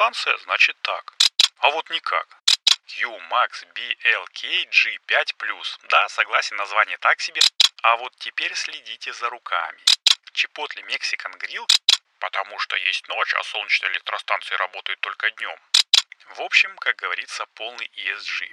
электростанция, значит так. А вот никак. Q-Max BLK G5+. Да, согласен, название так себе. А вот теперь следите за руками. Chipotle Mexican Grill, потому что есть ночь, а солнечные электростанции работают только днем. В общем, как говорится, полный ESG.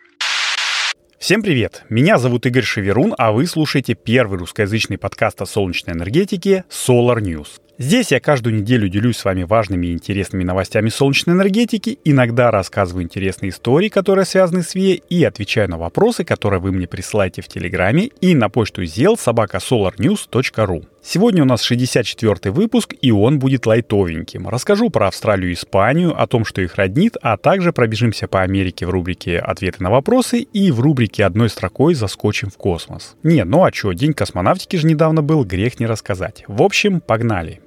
Всем привет! Меня зовут Игорь Шеверун, а вы слушаете первый русскоязычный подкаст о солнечной энергетике Solar News. Здесь я каждую неделю делюсь с вами важными и интересными новостями солнечной энергетики, иногда рассказываю интересные истории, которые связаны с ВИЭ, и отвечаю на вопросы, которые вы мне присылаете в Телеграме и на почту zел собака solarnews.ru. Сегодня у нас 64 выпуск, и он будет лайтовеньким. Расскажу про Австралию и Испанию, о том, что их роднит, а также пробежимся по Америке в рубрике «Ответы на вопросы» и в рубрике «Одной строкой заскочим в космос». Не, ну а чё, День космонавтики же недавно был, грех не рассказать. В общем, погнали.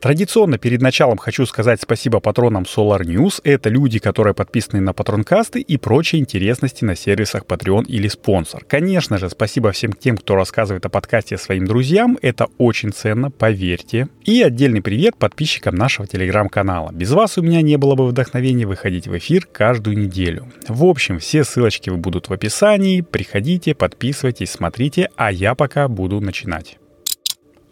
Традиционно перед началом хочу сказать спасибо патронам Solar News. Это люди, которые подписаны на патронкасты и прочие интересности на сервисах Patreon или спонсор. Конечно же, спасибо всем тем, кто рассказывает о подкасте своим друзьям. Это очень ценно, поверьте. И отдельный привет подписчикам нашего телеграм-канала. Без вас у меня не было бы вдохновения выходить в эфир каждую неделю. В общем, все ссылочки будут в описании. Приходите, подписывайтесь, смотрите, а я пока буду начинать.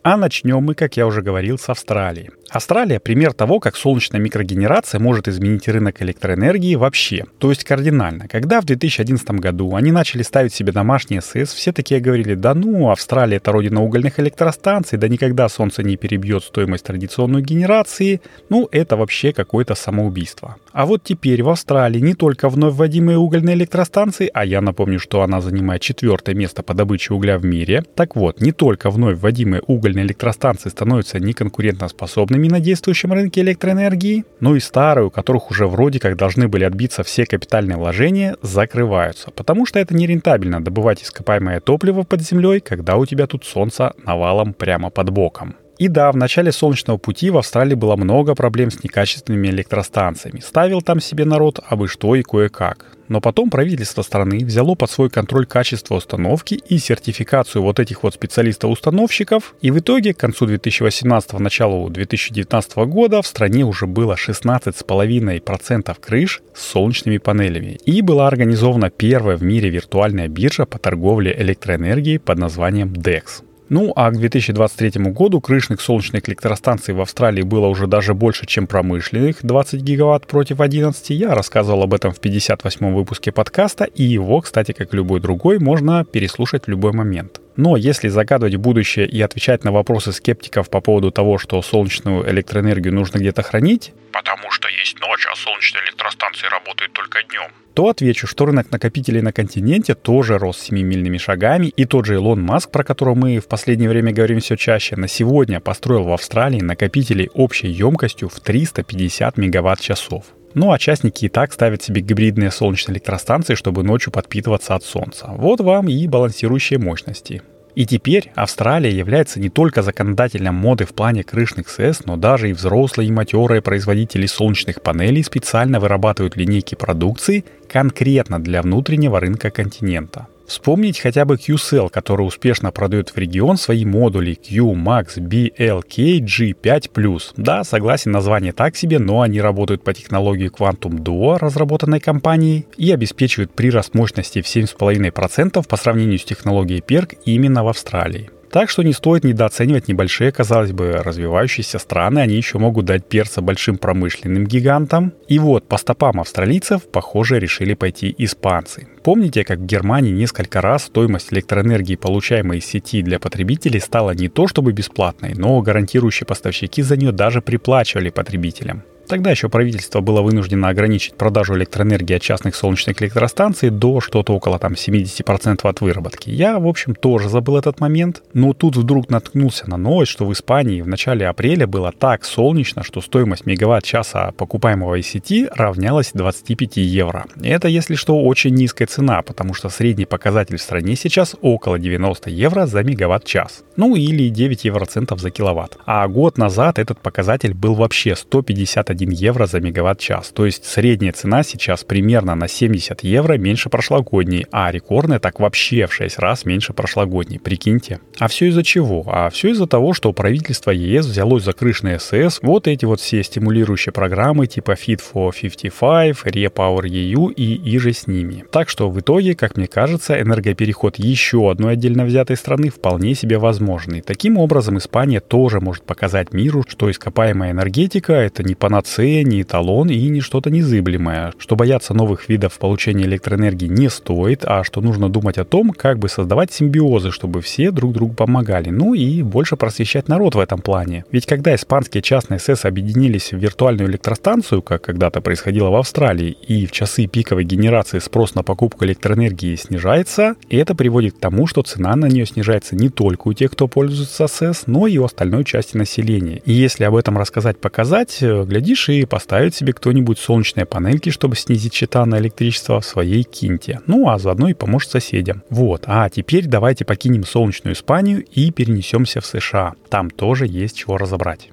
А начнем мы, как я уже говорил, с Австралии. Австралия – пример того, как солнечная микрогенерация может изменить рынок электроэнергии вообще, то есть кардинально. Когда в 2011 году они начали ставить себе домашние СС, все такие говорили, да ну, Австралия – это родина угольных электростанций, да никогда солнце не перебьет стоимость традиционной генерации, ну, это вообще какое-то самоубийство. А вот теперь в Австралии не только вновь вводимые угольные электростанции, а я напомню, что она занимает четвертое место по добыче угля в мире, так вот, не только вновь вводимые угольные электростанции становятся неконкурентоспособными, доступными на действующем рынке электроэнергии, но и старые, у которых уже вроде как должны были отбиться все капитальные вложения, закрываются, потому что это нерентабельно добывать ископаемое топливо под землей, когда у тебя тут солнце навалом прямо под боком. И да, в начале Солнечного пути в Австралии было много проблем с некачественными электростанциями. Ставил там себе народ абы что и кое-как. Но потом правительство страны взяло под свой контроль качество установки и сертификацию вот этих вот специалистов-установщиков. И в итоге к концу 2018 началу 2019 года в стране уже было 16,5% крыш с солнечными панелями. И была организована первая в мире виртуальная биржа по торговле электроэнергией под названием DEX. Ну, а к 2023 году крышных солнечных электростанций в Австралии было уже даже больше, чем промышленных, 20 гигаватт против 11. Я рассказывал об этом в 58 выпуске подкаста, и его, кстати, как любой другой, можно переслушать в любой момент. Но если загадывать будущее и отвечать на вопросы скептиков по поводу того, что солнечную электроэнергию нужно где-то хранить, потому что есть ночь, а солнечные электростанции работают только днем, то отвечу, что рынок накопителей на континенте тоже рос семимильными шагами, и тот же Илон Маск, про которого мы в последнее время говорим все чаще, на сегодня построил в Австралии накопители общей емкостью в 350 мегаватт-часов. Ну а частники и так ставят себе гибридные солнечные электростанции, чтобы ночью подпитываться от солнца. Вот вам и балансирующие мощности. И теперь Австралия является не только законодателем моды в плане крышных СС, но даже и взрослые и матерые производители солнечных панелей специально вырабатывают линейки продукции конкретно для внутреннего рынка континента. Вспомнить хотя бы QCell, который успешно продает в регион свои модули Q, Max, BLK, G5+. Да, согласен, название так себе, но они работают по технологии Quantum Duo, разработанной компанией, и обеспечивают прирост мощности в 7,5% по сравнению с технологией PERC именно в Австралии. Так что не стоит недооценивать небольшие, казалось бы, развивающиеся страны, они еще могут дать перца большим промышленным гигантам. И вот, по стопам австралийцев, похоже, решили пойти испанцы. Помните, как в Германии несколько раз стоимость электроэнергии, получаемой из сети для потребителей, стала не то чтобы бесплатной, но гарантирующие поставщики за нее даже приплачивали потребителям. Тогда еще правительство было вынуждено ограничить продажу электроэнергии от частных солнечных электростанций до что-то около там 70% от выработки. Я, в общем, тоже забыл этот момент, но тут вдруг наткнулся на новость, что в Испании в начале апреля было так солнечно, что стоимость мегаватт-часа покупаемого из сети равнялась 25 евро. Это, если что, очень низкая цена, потому что средний показатель в стране сейчас около 90 евро за мегаватт-час. Ну или 9 евроцентов за киловатт. А год назад этот показатель был вообще 151 1 евро за мегаватт-час. То есть средняя цена сейчас примерно на 70 евро меньше прошлогодней, а рекордная так вообще в 6 раз меньше прошлогодней. Прикиньте. А все из-за чего? А все из-за того, что правительство ЕС взялось за крыш на СС, вот эти вот все стимулирующие программы типа Fit for 55, Repower EU и иже с ними. Так что в итоге, как мне кажется, энергопереход еще одной отдельно взятой страны вполне себе возможный. Таким образом, Испания тоже может показать миру, что ископаемая энергетика — это не панацея, не эталон и не что-то незыблемое, что бояться новых видов получения электроэнергии не стоит, а что нужно думать о том, как бы создавать симбиозы, чтобы все друг другу помогали, ну и больше просвещать народ в этом плане. Ведь когда испанские частные СЭС объединились в виртуальную электростанцию, как когда-то происходило в Австралии, и в часы пиковой генерации спрос на покупку электроэнергии снижается, это приводит к тому, что цена на нее снижается не только у тех, кто пользуется СЭС, но и у остальной части населения. И если об этом рассказать, показать, э, глядишь и поставит себе кто-нибудь солнечные панельки, чтобы снизить счета на электричество в своей кинте. Ну, а заодно и поможет соседям. Вот. А теперь давайте покинем солнечную Испанию и перенесемся в США. Там тоже есть чего разобрать.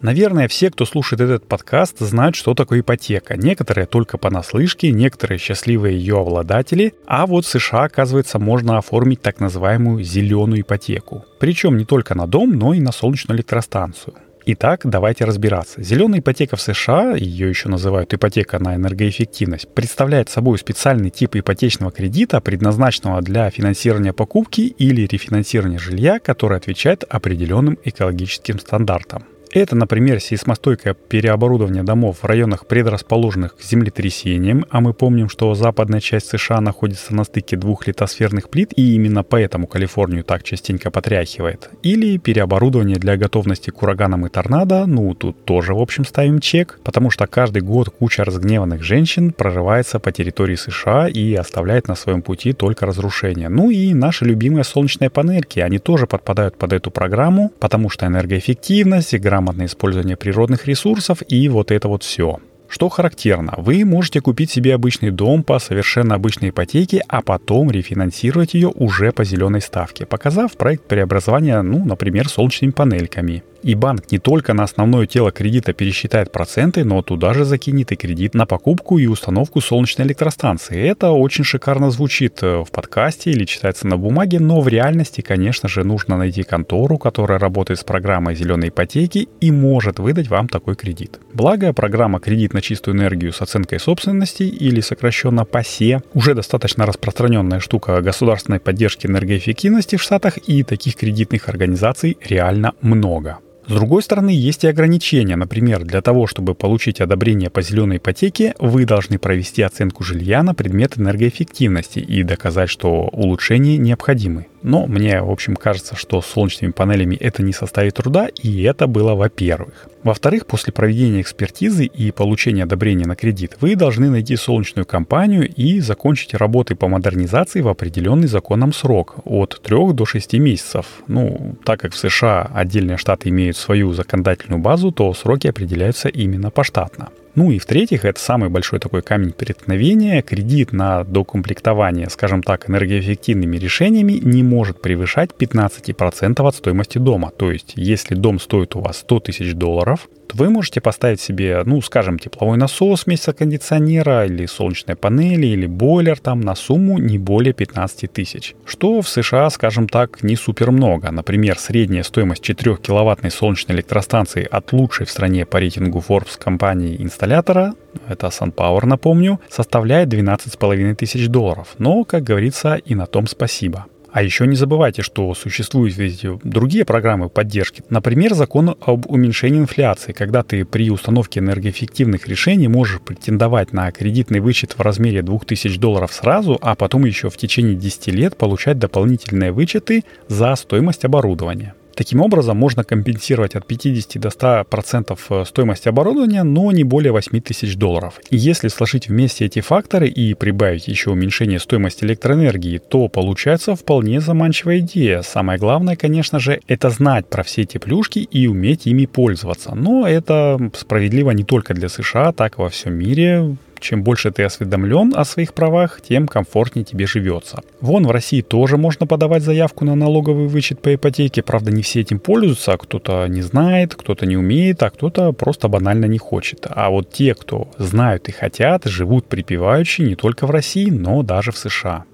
Наверное, все, кто слушает этот подкаст, знают, что такое ипотека. Некоторые только понаслышке, некоторые счастливые ее обладатели. А вот в США, оказывается, можно оформить так называемую зеленую ипотеку. Причем не только на дом, но и на солнечную электростанцию. Итак, давайте разбираться. Зеленая ипотека в США, ее еще называют ипотека на энергоэффективность, представляет собой специальный тип ипотечного кредита, предназначенного для финансирования покупки или рефинансирования жилья, который отвечает определенным экологическим стандартам. Это, например, сейсмостойкое переоборудование домов в районах, предрасположенных к землетрясениям, а мы помним, что западная часть США находится на стыке двух литосферных плит, и именно поэтому Калифорнию так частенько потряхивает. Или переоборудование для готовности к ураганам и торнадо, ну, тут тоже, в общем, ставим чек, потому что каждый год куча разгневанных женщин прорывается по территории США и оставляет на своем пути только разрушения. Ну и наши любимые солнечные панельки, они тоже подпадают под эту программу, потому что энергоэффективность, грамотность грамотное использование природных ресурсов и вот это вот все. Что характерно, вы можете купить себе обычный дом по совершенно обычной ипотеке, а потом рефинансировать ее уже по зеленой ставке, показав проект преобразования, ну, например, солнечными панельками. И банк не только на основное тело кредита пересчитает проценты, но туда же закинет и кредит на покупку и установку солнечной электростанции. Это очень шикарно звучит э, в подкасте или читается на бумаге, но в реальности, конечно же, нужно найти контору, которая работает с программой зеленой ипотеки и может выдать вам такой кредит. Благо, программа «Кредит на чистую энергию с оценкой собственности» или сокращенно ПАСЕ уже достаточно распространенная штука государственной поддержки энергоэффективности в Штатах, и таких кредитных организаций реально много. С другой стороны, есть и ограничения. Например, для того, чтобы получить одобрение по зеленой ипотеке, вы должны провести оценку жилья на предмет энергоэффективности и доказать, что улучшения необходимы. Но мне, в общем, кажется, что с солнечными панелями это не составит труда, и это было во-первых. Во-вторых, после проведения экспертизы и получения одобрения на кредит, вы должны найти солнечную компанию и закончить работы по модернизации в определенный законом срок от 3 до 6 месяцев. Ну, так как в США отдельные штаты имеют свою законодательную базу, то сроки определяются именно поштатно. Ну и в-третьих, это самый большой такой камень преткновения. Кредит на докомплектование, скажем так, энергоэффективными решениями не может превышать 15% от стоимости дома. То есть, если дом стоит у вас 100 тысяч долларов, то вы можете поставить себе, ну, скажем, тепловой насос вместо кондиционера, или солнечные панели, или бойлер там на сумму не более 15 тысяч. Что в США, скажем так, не супер много. Например, средняя стоимость 4 киловаттной солнечной электростанции от лучшей в стране по рейтингу Forbes компании инсталлятора, это SunPower, напомню, составляет 12,5 тысяч долларов. Но, как говорится, и на том спасибо. А еще не забывайте, что существуют ведь другие программы поддержки. Например, закон об уменьшении инфляции, когда ты при установке энергоэффективных решений можешь претендовать на кредитный вычет в размере 2000 долларов сразу, а потом еще в течение 10 лет получать дополнительные вычеты за стоимость оборудования. Таким образом, можно компенсировать от 50 до 100% э, стоимости оборудования, но не более 8 тысяч долларов. И если сложить вместе эти факторы и прибавить еще уменьшение стоимости электроэнергии, то получается вполне заманчивая идея. Самое главное, конечно же, это знать про все эти плюшки и уметь ими пользоваться. Но это справедливо не только для США, так и во всем мире Чем больше ты осведомлен о своих правах, тем комфортнее тебе живется. Вон в России тоже можно подавать заявку на налоговый вычет по ипотеке. Правда, не все этим пользуются. Кто-то не знает, кто-то не умеет, а кто-то просто банально не хочет. А вот те, кто знают и хотят, живут припеваючи не только в России, но даже в США.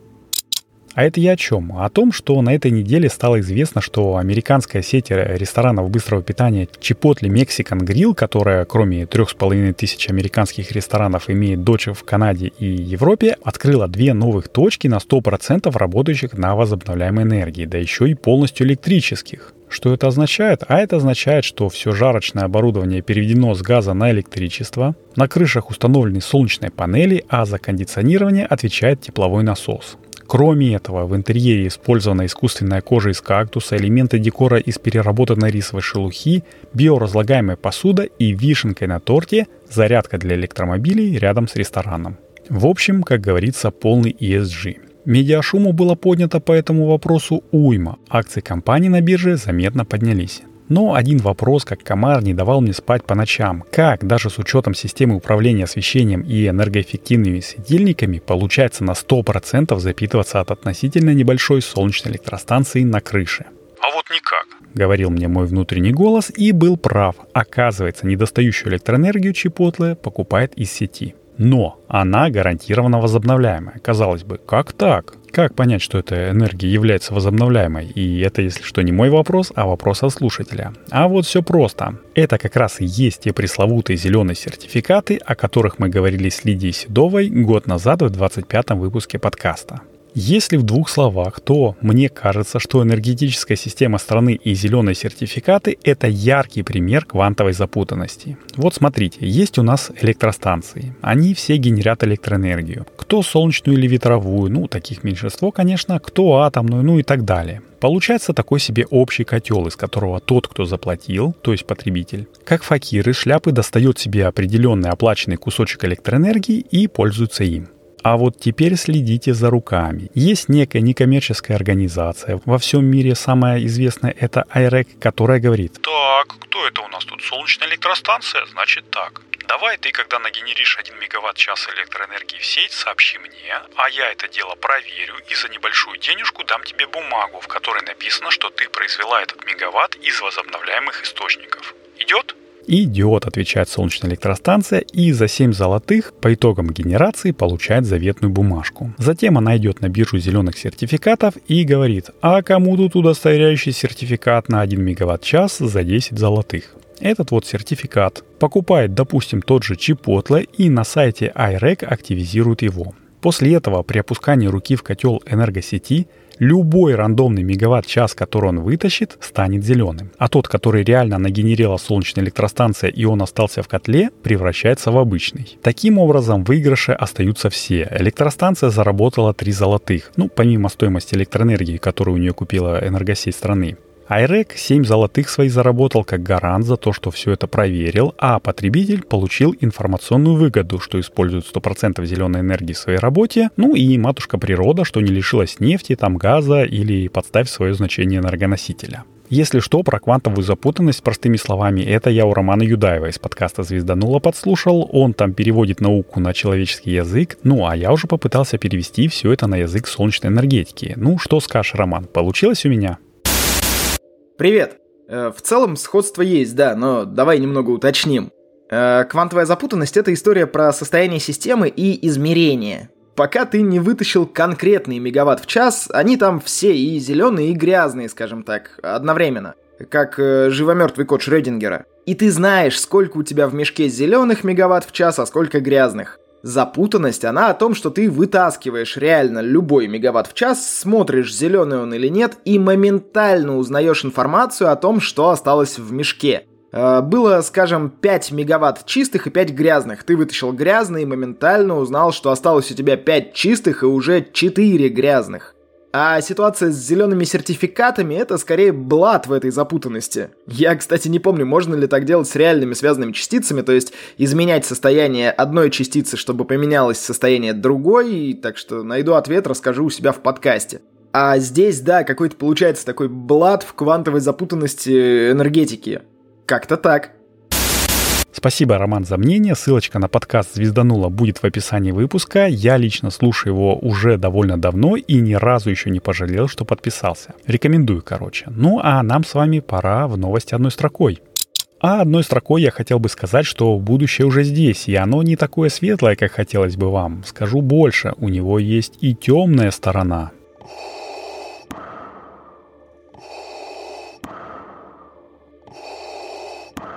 А это я о чем? О том, что на этой неделе стало известно, что американская сеть ресторанов быстрого питания Chipotle Mexican Grill, которая кроме трех с половиной тысяч американских ресторанов имеет дочь в Канаде и Европе, открыла две новых точки на 100% работающих на возобновляемой энергии, да еще и полностью электрических. Что это означает? А это означает, что все жарочное оборудование переведено с газа на электричество, на крышах установлены солнечные панели, а за кондиционирование отвечает тепловой насос. Кроме этого, в интерьере использована искусственная кожа из кактуса, элементы декора из переработанной рисовой шелухи, биоразлагаемая посуда и вишенкой на торте зарядка для электромобилей рядом с рестораном. В общем, как говорится, полный ESG. Медиашуму было поднято по этому вопросу уйма. Акции компании на бирже заметно поднялись. Но один вопрос, как комар, не давал мне спать по ночам. Как, даже с учетом системы управления освещением и энергоэффективными светильниками, получается на 100% запитываться от относительно небольшой солнечной электростанции на крыше? А вот никак. Говорил мне мой внутренний голос и был прав. Оказывается, недостающую электроэнергию Чипотле покупает из сети. Но она гарантированно возобновляемая. Казалось бы, как так? Как понять, что эта энергия является возобновляемой? И это, если что, не мой вопрос, а вопрос от слушателя. А вот все просто. Это как раз и есть те пресловутые зеленые сертификаты, о которых мы говорили с Лидией Седовой год назад в 25-м выпуске подкаста. Если в двух словах, то мне кажется, что энергетическая система страны и зеленые сертификаты – это яркий пример квантовой запутанности. Вот смотрите, есть у нас электростанции. Они все генерят электроэнергию. Кто солнечную или ветровую, ну, таких меньшинство, конечно, кто атомную, ну и так далее. Получается такой себе общий котел, из которого тот, кто заплатил, то есть потребитель, как факиры шляпы достает себе определенный оплаченный кусочек электроэнергии и пользуется им. А вот теперь следите за руками. Есть некая некоммерческая организация. Во всем мире самая известная это IREC, которая говорит. Так, кто это у нас тут? Солнечная электростанция? Значит так. Давай ты, когда нагенеришь 1 мегаватт-час электроэнергии в сеть, сообщи мне, а я это дело проверю и за небольшую денежку дам тебе бумагу, в которой написано, что ты произвела этот мегаватт из возобновляемых источников. Идет? Идет, отвечает солнечная электростанция, и за 7 золотых по итогам генерации получает заветную бумажку. Затем она идет на биржу зеленых сертификатов и говорит, а кому тут удостоверяющий сертификат на 1 мегаватт-час за 10 золотых? Этот вот сертификат покупает, допустим, тот же Chipotle и на сайте iRec активизирует его. После этого при опускании руки в котел энергосети любой рандомный мегаватт-час, который он вытащит, станет зеленым. А тот, который реально нагенерила солнечная электростанция и он остался в котле, превращается в обычный. Таким образом, в выигрыше остаются все. Электростанция заработала 3 золотых, ну, помимо стоимости электроэнергии, которую у нее купила энергосеть страны. Айрек 7 золотых своих заработал как гарант за то, что все это проверил, а потребитель получил информационную выгоду, что использует 100% зеленой энергии в своей работе, ну и матушка природа, что не лишилась нефти, там газа или подставь свое значение энергоносителя. Если что, про квантовую запутанность простыми словами, это я у Романа Юдаева из подкаста «Звезданула» подслушал. Он там переводит науку на человеческий язык. Ну, а я уже попытался перевести все это на язык солнечной энергетики. Ну, что скажешь, Роман, получилось у меня? Привет. Э, в целом сходство есть, да, но давай немного уточним. Э, квантовая запутанность — это история про состояние системы и измерения. Пока ты не вытащил конкретный мегаватт в час, они там все и зеленые, и грязные, скажем так, одновременно. Как э, живомертвый код Шрёдингера. И ты знаешь, сколько у тебя в мешке зеленых мегаватт в час, а сколько грязных. Запутанность, она о том, что ты вытаскиваешь реально любой мегаватт в час, смотришь, зеленый он или нет, и моментально узнаешь информацию о том, что осталось в мешке. Э, было, скажем, 5 мегаватт чистых и 5 грязных. Ты вытащил грязный и моментально узнал, что осталось у тебя 5 чистых и уже 4 грязных. А ситуация с зелеными сертификатами это скорее блат в этой запутанности. Я, кстати, не помню, можно ли так делать с реальными связанными частицами, то есть изменять состояние одной частицы, чтобы поменялось состояние другой, так что найду ответ, расскажу у себя в подкасте. А здесь, да, какой-то получается такой блат в квантовой запутанности энергетики. Как-то так. Спасибо, Роман, за мнение. Ссылочка на подкаст «Звезданула» будет в описании выпуска. Я лично слушаю его уже довольно давно и ни разу еще не пожалел, что подписался. Рекомендую, короче. Ну а нам с вами пора в новости одной строкой. А одной строкой я хотел бы сказать, что будущее уже здесь, и оно не такое светлое, как хотелось бы вам. Скажу больше, у него есть и темная сторона.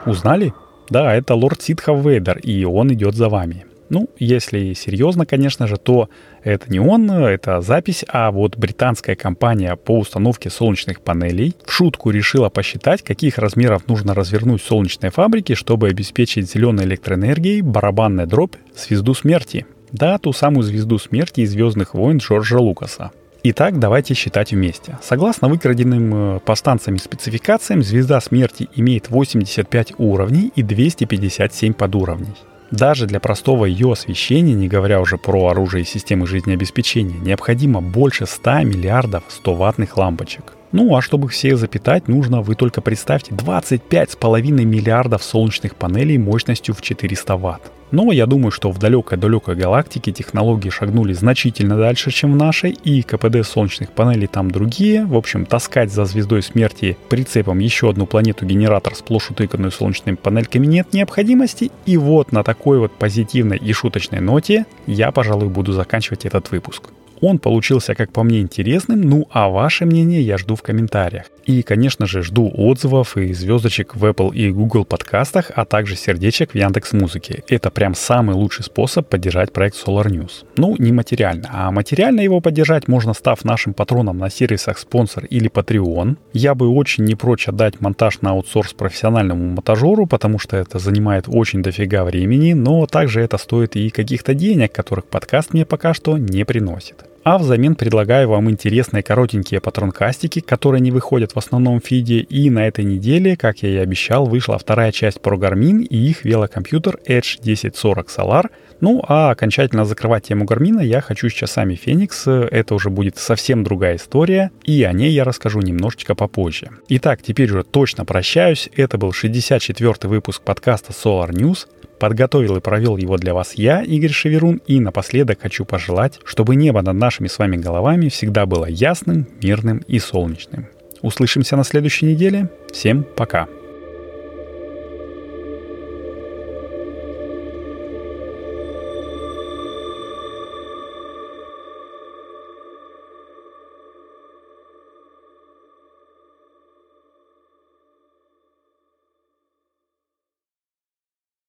Узнали? Да, это лорд Ситхов Вейдер, и он идет за вами. Ну, если серьезно, конечно же, то это не он, это запись, а вот британская компания по установке солнечных панелей в шутку решила посчитать, каких размеров нужно развернуть солнечные фабрики, чтобы обеспечить зеленой электроэнергией барабанная дробь звезду смерти. Да, ту самую звезду смерти из «Звездных войн» Джорджа Лукаса. Итак, давайте считать вместе. Согласно выкраденным э, по станциям спецификациям, звезда смерти имеет 85 уровней и 257 подуровней. Даже для простого ее освещения, не говоря уже про оружие и системы жизнеобеспечения, необходимо больше 100 миллиардов 100-ваттных лампочек. Ну а чтобы всех запитать, нужно, вы только представьте, 25,5 миллиардов солнечных панелей мощностью в 400 ватт. Но я думаю, что в далекой-далекой галактике технологии шагнули значительно дальше, чем в нашей, и КПД солнечных панелей там другие. В общем, таскать за звездой смерти прицепом еще одну планету-генератор сплошь утыканную солнечными панельками нет необходимости. И вот на такой вот позитивной и шуточной ноте я, пожалуй, буду заканчивать этот выпуск. Он получился, как по мне, интересным, ну а ваше мнение я жду в комментариях. И, конечно же, жду отзывов и звездочек в Apple и Google подкастах, а также сердечек в Яндекс Музыке. Это прям самый лучший способ поддержать проект Solar News. Ну, не материально, а материально его поддержать можно, став нашим патроном на сервисах спонсор или Patreon. Я бы очень не прочь отдать монтаж на аутсорс профессиональному монтажеру, потому что это занимает очень дофига времени, но также это стоит и каких-то денег, которых подкаст мне пока что не приносит. А взамен предлагаю вам интересные коротенькие патронкастики, которые не выходят в основном фиде. И на этой неделе, как я и обещал, вышла вторая часть про Garmin и их велокомпьютер Edge 1040 Solar. Ну а окончательно закрывать тему Гармина я хочу с часами Феникс. Это уже будет совсем другая история, и о ней я расскажу немножечко попозже. Итак, теперь уже точно прощаюсь. Это был 64 выпуск подкаста Solar News. Подготовил и провел его для вас я, Игорь Шеверун, и напоследок хочу пожелать, чтобы небо над нашими с вами головами всегда было ясным, мирным и солнечным. Услышимся на следующей неделе. Всем пока.